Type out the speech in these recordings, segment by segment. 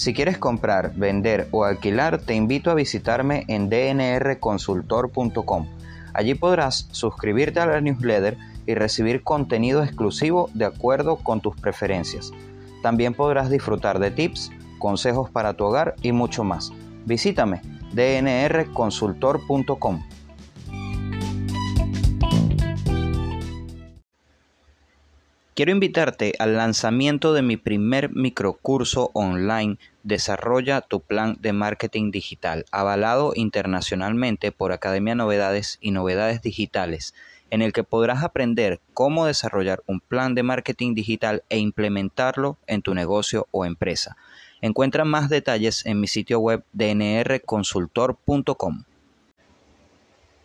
Si quieres comprar, vender o alquilar, te invito a visitarme en dnrconsultor.com. Allí podrás suscribirte a la newsletter y recibir contenido exclusivo de acuerdo con tus preferencias. También podrás disfrutar de tips, consejos para tu hogar y mucho más. Visítame dnrconsultor.com. Quiero invitarte al lanzamiento de mi primer microcurso online Desarrolla tu plan de marketing digital, avalado internacionalmente por Academia Novedades y Novedades Digitales, en el que podrás aprender cómo desarrollar un plan de marketing digital e implementarlo en tu negocio o empresa. Encuentra más detalles en mi sitio web dnrconsultor.com.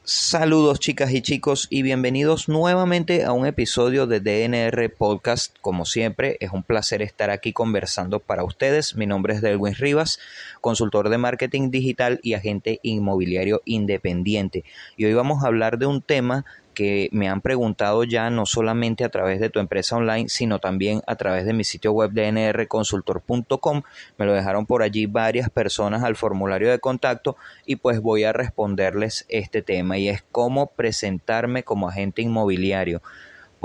Saludos chicas y chicos y bienvenidos nuevamente a un episodio de DNR Podcast. Como siempre, es un placer estar aquí conversando para ustedes. Mi nombre es Delwin Rivas, consultor de marketing digital y agente inmobiliario independiente. Y hoy vamos a hablar de un tema que me han preguntado ya no solamente a través de tu empresa online, sino también a través de mi sitio web dnrconsultor.com. Me lo dejaron por allí varias personas al formulario de contacto y pues voy a responderles este tema y es cómo presentarme como agente inmobiliario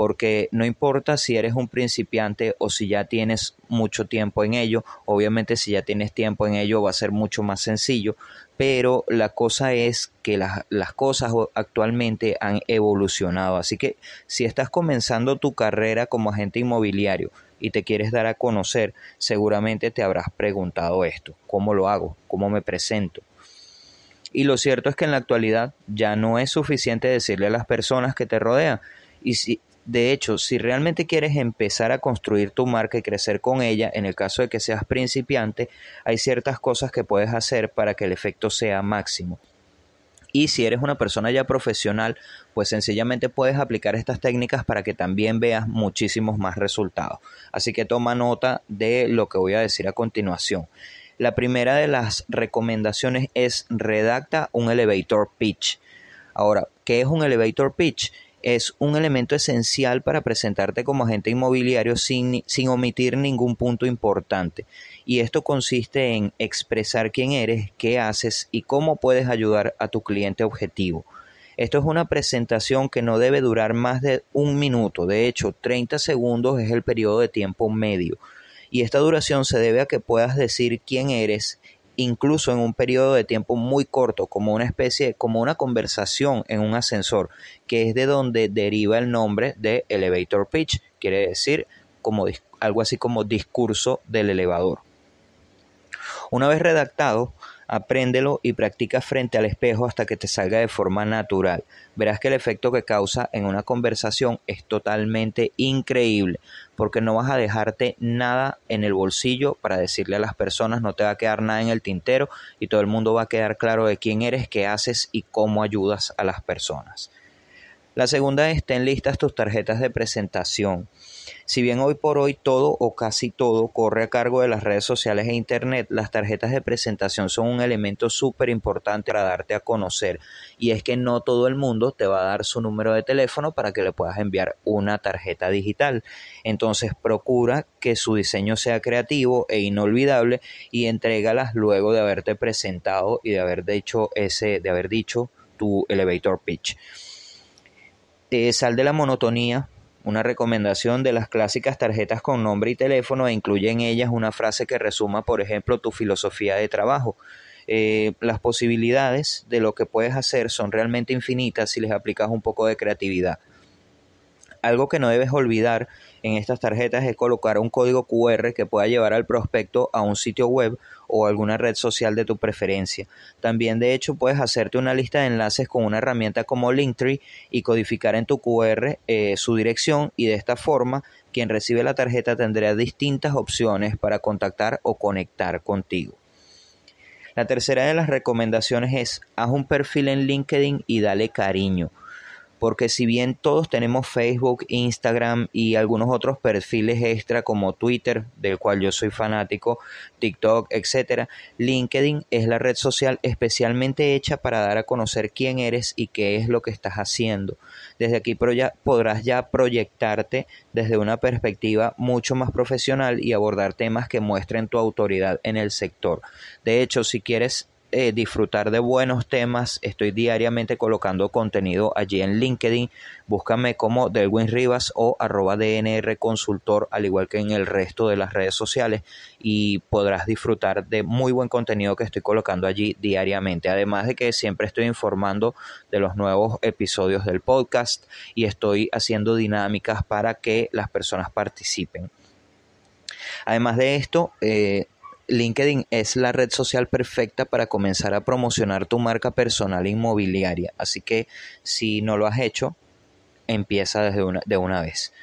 porque no importa si eres un principiante o si ya tienes mucho tiempo en ello, obviamente si ya tienes tiempo en ello va a ser mucho más sencillo, pero la cosa es que las, las, cosas actualmente han evolucionado, así que si estás comenzando tu carrera como agente inmobiliario y te quieres dar a conocer, seguramente te habrás preguntado esto, ¿cómo lo hago? ¿Cómo me presento? Y lo cierto es que en la actualidad ya no es suficiente decirle a las personas que te rodean, y si, de hecho, si realmente quieres empezar a construir tu marca y crecer con ella, en el caso de que seas principiante, hay ciertas cosas que puedes hacer para que el efecto sea máximo. Y si eres una persona ya profesional, pues sencillamente puedes aplicar estas técnicas para que también veas muchísimos más resultados. Así que toma nota de lo que voy a decir a continuación. La primera de las recomendaciones es redacta un elevator pitch. Ahora, ¿qué es un elevator pitch? Es un elemento esencial para presentarte como agente inmobiliario sin, sin, omitir ningún punto importante. Y esto consiste en expresar quién eres, qué haces y cómo puedes ayudar a tu cliente objetivo. Esto es una presentación que no debe durar más de un minuto, de hecho 30 segundos es el periodo de tiempo medio. Y esta duración se debe a que puedas decir quién eres incluso en un periodo de tiempo muy corto, como una especie, como una conversación en un ascensor, que es de donde deriva el nombre de elevator pitch, quiere decir como algo así como discurso del elevador. Una vez redactado, Apréndelo y practica frente al espejo hasta que te salga de forma natural. Verás que el efecto que causa en una conversación es totalmente increíble, porque no vas a dejarte nada en el bolsillo para decirle a las personas, no te va a quedar nada en el tintero y todo el mundo va a quedar claro de quién eres, qué haces y cómo ayudas a las personas. La segunda es ten listas tus tarjetas de presentación. Si bien hoy por hoy todo o casi todo corre a cargo de las redes sociales e Internet, las tarjetas de presentación son un elemento súper importante para darte a conocer. Y es que no todo el mundo te va a dar su número de teléfono para que le puedas enviar una tarjeta digital. Entonces procura que su diseño sea creativo e inolvidable y entrégalas luego de haberte presentado y de haber dicho ese, de haber dicho tu elevator pitch. Eh, sal de la monotonía, una recomendación de las clásicas tarjetas con nombre y teléfono e incluye en ellas una frase que resuma, por ejemplo, tu filosofía de trabajo. Eh, las posibilidades de lo que puedes hacer son realmente infinitas si les aplicas un poco de creatividad. Algo que no debes olvidar en estas tarjetas es colocar un código QR que pueda llevar al prospecto a un sitio web o alguna red social de tu preferencia. También de hecho puedes hacerte una lista de enlaces con una herramienta como Linktree y codificar en tu QR eh, su dirección y de esta forma quien recibe la tarjeta tendrá distintas opciones para contactar o conectar contigo. La tercera de las recomendaciones es haz un perfil en LinkedIn y dale cariño. Porque si bien todos tenemos Facebook, Instagram y algunos otros perfiles extra como Twitter, del cual yo soy fanático, TikTok, etcétera, LinkedIn es la red social especialmente hecha para dar a conocer quién eres y qué es lo que estás haciendo. Desde aquí podrás ya proyectarte desde una perspectiva mucho más profesional y abordar temas que muestren tu autoridad en el sector. De hecho, si quieres eh, disfrutar de buenos temas, estoy diariamente colocando contenido allí en LinkedIn. Búscame como Delwin Rivas o arroba DNR Consultor, al igual que en el resto de las redes sociales, y podrás disfrutar de muy buen contenido que estoy colocando allí diariamente. Además de que siempre estoy informando de los nuevos episodios del podcast y estoy haciendo dinámicas para que las personas participen. Además de esto, eh, LinkedIn es la red social perfecta para comenzar a promocionar tu marca personal inmobiliaria. Así que si no lo has hecho, empieza desde una, de una vez.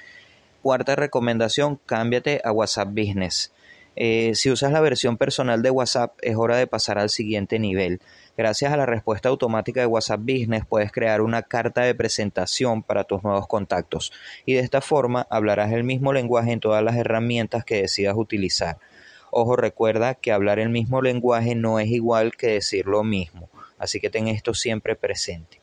Cuarta recomendación, cámbiate a WhatsApp Business. Eh, si usas la versión personal de WhatsApp, es hora de pasar al siguiente nivel. Gracias a la respuesta automática de WhatsApp Business puedes crear una carta de presentación para tus nuevos contactos y de esta forma hablarás el mismo lenguaje en todas las herramientas que decidas utilizar. Ojo, recuerda que hablar el mismo lenguaje no es igual que decir lo mismo, así que ten esto siempre presente.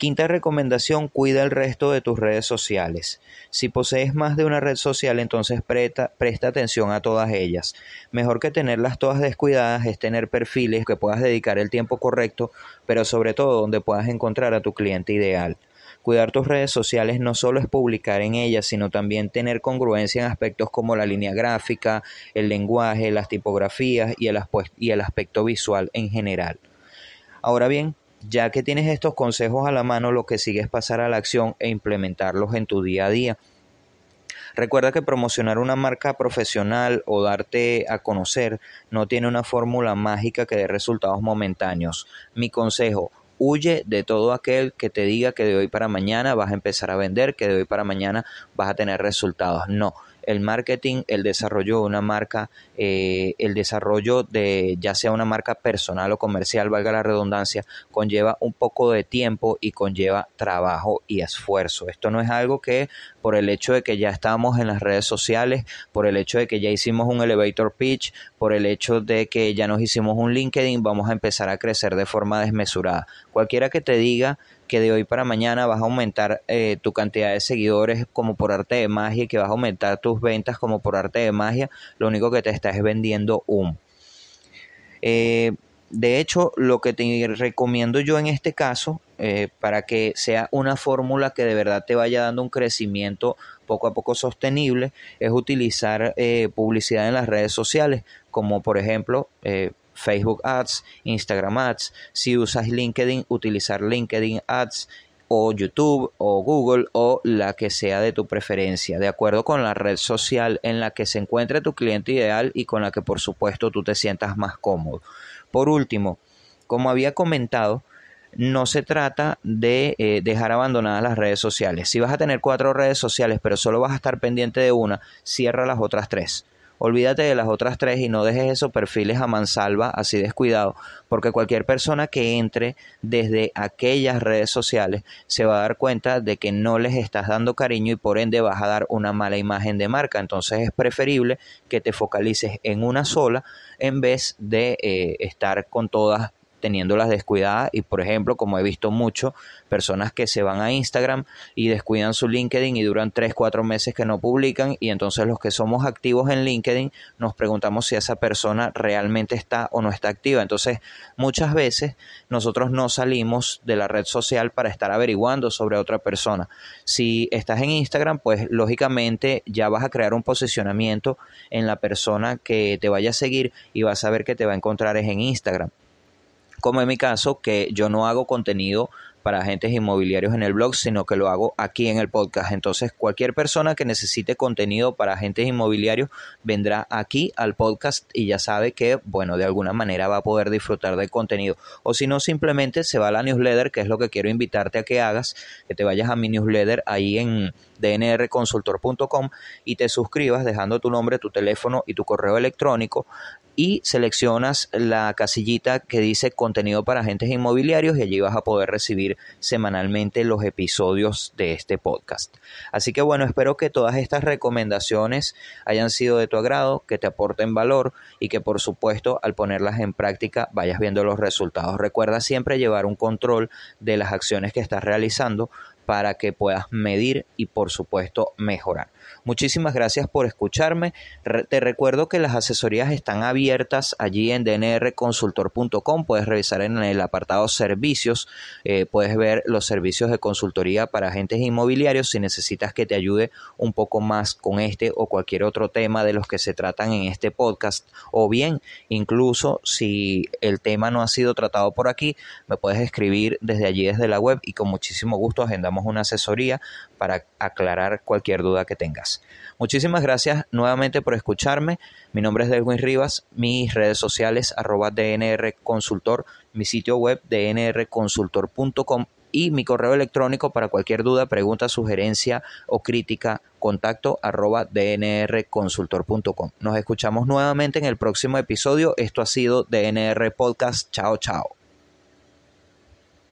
Quinta recomendación, cuida el resto de tus redes sociales. Si posees más de una red social, entonces presta, presta, atención a todas ellas. Mejor que tenerlas todas descuidadas es tener perfiles que puedas dedicar el tiempo correcto, pero sobre todo donde puedas encontrar a tu cliente ideal. Cuidar tus redes sociales no solo es publicar en ellas, sino también tener congruencia en aspectos como la línea gráfica, el lenguaje, las tipografías y el, aspecto visual en general. Ahora bien, ya que tienes estos consejos a la mano, lo que sigue es pasar a la acción e implementarlos en tu día a día. Recuerda que promocionar una marca profesional o darte a conocer no tiene una fórmula mágica que dé resultados momentáneos. Mi consejo, Huye de todo aquel que te diga que de hoy para mañana vas a empezar a vender, que de hoy para mañana vas a tener resultados. No, el marketing, el desarrollo de una marca, eh, el desarrollo de ya sea una marca personal o comercial, valga la redundancia, conlleva un poco de tiempo y conlleva trabajo y esfuerzo. Esto no es algo que por el hecho de que ya estamos en las redes sociales, por el hecho de que ya hicimos un elevator pitch, por el hecho de que ya nos hicimos un LinkedIn, vamos a empezar a crecer de forma desmesurada. Cualquiera que te diga que de hoy para mañana vas a aumentar eh, tu cantidad de seguidores como por arte de magia que vas a aumentar tus ventas como por arte de magia, lo único que te estás es vendiendo un. Eh, de hecho, lo que te recomiendo yo en este caso, eh, para que sea una fórmula que de verdad te vaya dando un crecimiento poco a poco sostenible, es utilizar publicidad en las redes sociales, como por ejemplo Facebook Ads, Instagram Ads. Si usas LinkedIn, utilizar LinkedIn Ads o YouTube o Google o la que sea de tu preferencia, de acuerdo con la red social en la que se encuentre tu cliente ideal y con la que por supuesto tú te sientas más cómodo. Por último, como había comentado, no se trata de eh, dejar abandonadas las redes sociales. Si vas a tener cuatro redes sociales pero solo vas a estar pendiente de una, cierra las otras tres. Olvídate de las otras tres y no dejes esos perfiles a mansalva así descuidado, porque cualquier persona que entre desde aquellas redes sociales se va a dar cuenta de que no les estás dando cariño y por ende vas a dar una mala imagen de marca. Entonces es preferible que te focalices en una sola en vez de eh, estar con todas teniéndolas descuidadas y por ejemplo como he visto mucho personas que se van a Instagram y descuidan su LinkedIn y duran 3 4 meses que no publican y entonces los que somos activos en LinkedIn nos preguntamos si esa persona realmente está o no está activa. Entonces muchas veces nosotros no salimos de la red social para estar averiguando sobre otra persona. Si estás en Instagram pues lógicamente ya vas a crear un posicionamiento en la persona que te vaya a seguir y vas a ver que te va a encontrar es en Instagram como en mi caso, que yo no hago contenido para agentes inmobiliarios en el blog, sino que lo hago aquí en el podcast. Entonces, cualquier persona que necesite contenido para agentes inmobiliarios vendrá aquí al podcast y ya sabe que, bueno, de alguna manera va a poder disfrutar del contenido. O si no, simplemente se va a la newsletter, que es lo que quiero invitarte a que hagas, que te vayas a mi newsletter ahí en dnrconsultor.com y te suscribas dejando tu nombre, tu teléfono y tu correo electrónico y seleccionas la casillita que dice contenido para agentes inmobiliarios y allí vas a poder recibir semanalmente los episodios de este podcast. Así que bueno, espero que todas estas recomendaciones hayan sido de tu agrado, que te aporten valor y que por supuesto al ponerlas en práctica vayas viendo los resultados. Recuerda siempre llevar un control de las acciones que estás realizando para que puedas medir y por supuesto mejorar. Muchísimas gracias por escucharme. te recuerdo que las asesorías están abiertas allí en dnrconsultor.com. Puedes revisar en el apartado servicios. Eh, puedes ver los servicios de consultoría para agentes inmobiliarios si necesitas que te ayude un poco más con este o cualquier otro tema de los que se tratan en este podcast. O bien, incluso si el tema no ha sido tratado por aquí, me puedes escribir desde allí, desde la web y con muchísimo gusto agendamos una asesoría para aclarar cualquier duda que tengas. Muchísimas gracias nuevamente por escucharme. Mi nombre es Delwin Rivas, mis redes sociales arroba DNR Consultor, mi sitio web dnrconsultor.com y mi correo electrónico para cualquier duda, pregunta, sugerencia o crítica, contacto arroba dnrconsultor.com. Nos escuchamos nuevamente en el próximo episodio. Esto ha sido DNR Podcast. Chao, chao.